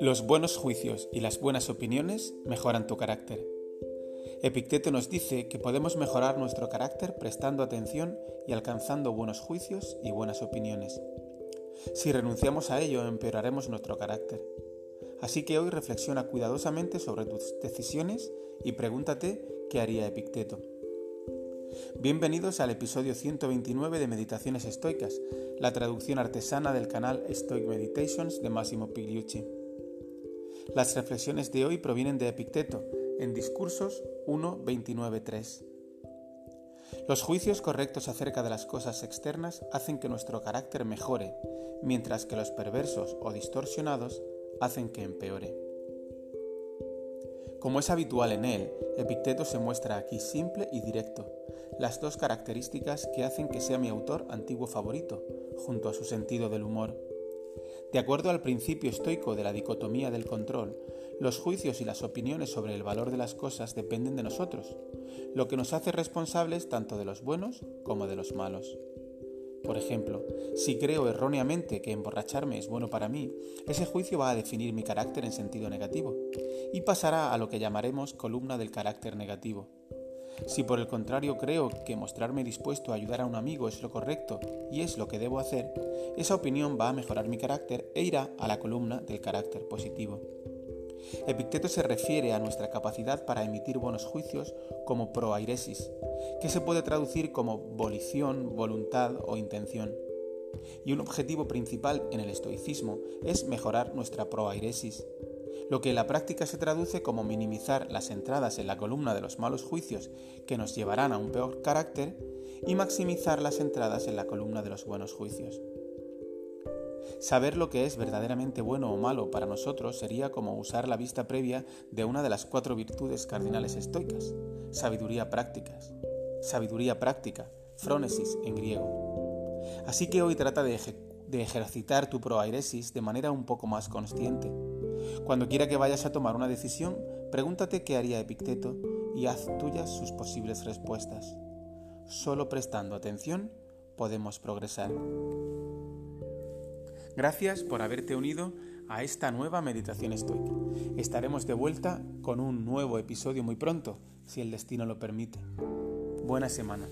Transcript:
Los buenos juicios y las buenas opiniones mejoran tu carácter. Epicteto nos dice que podemos mejorar nuestro carácter prestando atención y alcanzando buenos juicios y buenas opiniones. Si renunciamos a ello, empeoraremos nuestro carácter. Así que hoy reflexiona cuidadosamente sobre tus decisiones y pregúntate qué haría Epicteto. Bienvenidos al episodio 129 de Meditaciones Estoicas, la traducción artesana del canal Stoic Meditations de Massimo Pigliucci. Las reflexiones de hoy provienen de Epicteto, en Discursos 1.29.3. Los juicios correctos acerca de las cosas externas hacen que nuestro carácter mejore, mientras que los perversos o distorsionados hacen que empeore. Como es habitual en él, Epicteto se muestra aquí simple y directo, las dos características que hacen que sea mi autor antiguo favorito, junto a su sentido del humor. De acuerdo al principio estoico de la dicotomía del control, los juicios y las opiniones sobre el valor de las cosas dependen de nosotros, lo que nos hace responsables tanto de los buenos como de los malos. Por ejemplo, si creo erróneamente que emborracharme es bueno para mí, ese juicio va a definir mi carácter en sentido negativo y pasará a lo que llamaremos columna del carácter negativo. Si por el contrario creo que mostrarme dispuesto a ayudar a un amigo es lo correcto y es lo que debo hacer, esa opinión va a mejorar mi carácter e irá a la columna del carácter positivo. Epicteto se refiere a nuestra capacidad para emitir buenos juicios como proairesis, que se puede traducir como volición, voluntad o intención. Y un objetivo principal en el estoicismo es mejorar nuestra proairesis, lo que en la práctica se traduce como minimizar las entradas en la columna de los malos juicios que nos llevarán a un peor carácter y maximizar las entradas en la columna de los buenos juicios. Saber lo que es verdaderamente bueno o malo para nosotros sería como usar la vista previa de una de las cuatro virtudes cardinales estoicas, sabiduría prácticas. Sabiduría práctica, frónesis en griego. Así que hoy trata de, de ejercitar tu proairesis de manera un poco más consciente. Cuando quiera que vayas a tomar una decisión, pregúntate qué haría Epicteto y haz tuyas sus posibles respuestas. Solo prestando atención podemos progresar. Gracias por haberte unido a esta nueva meditación estoica. Estaremos de vuelta con un nuevo episodio muy pronto, si el destino lo permite. Buena semana.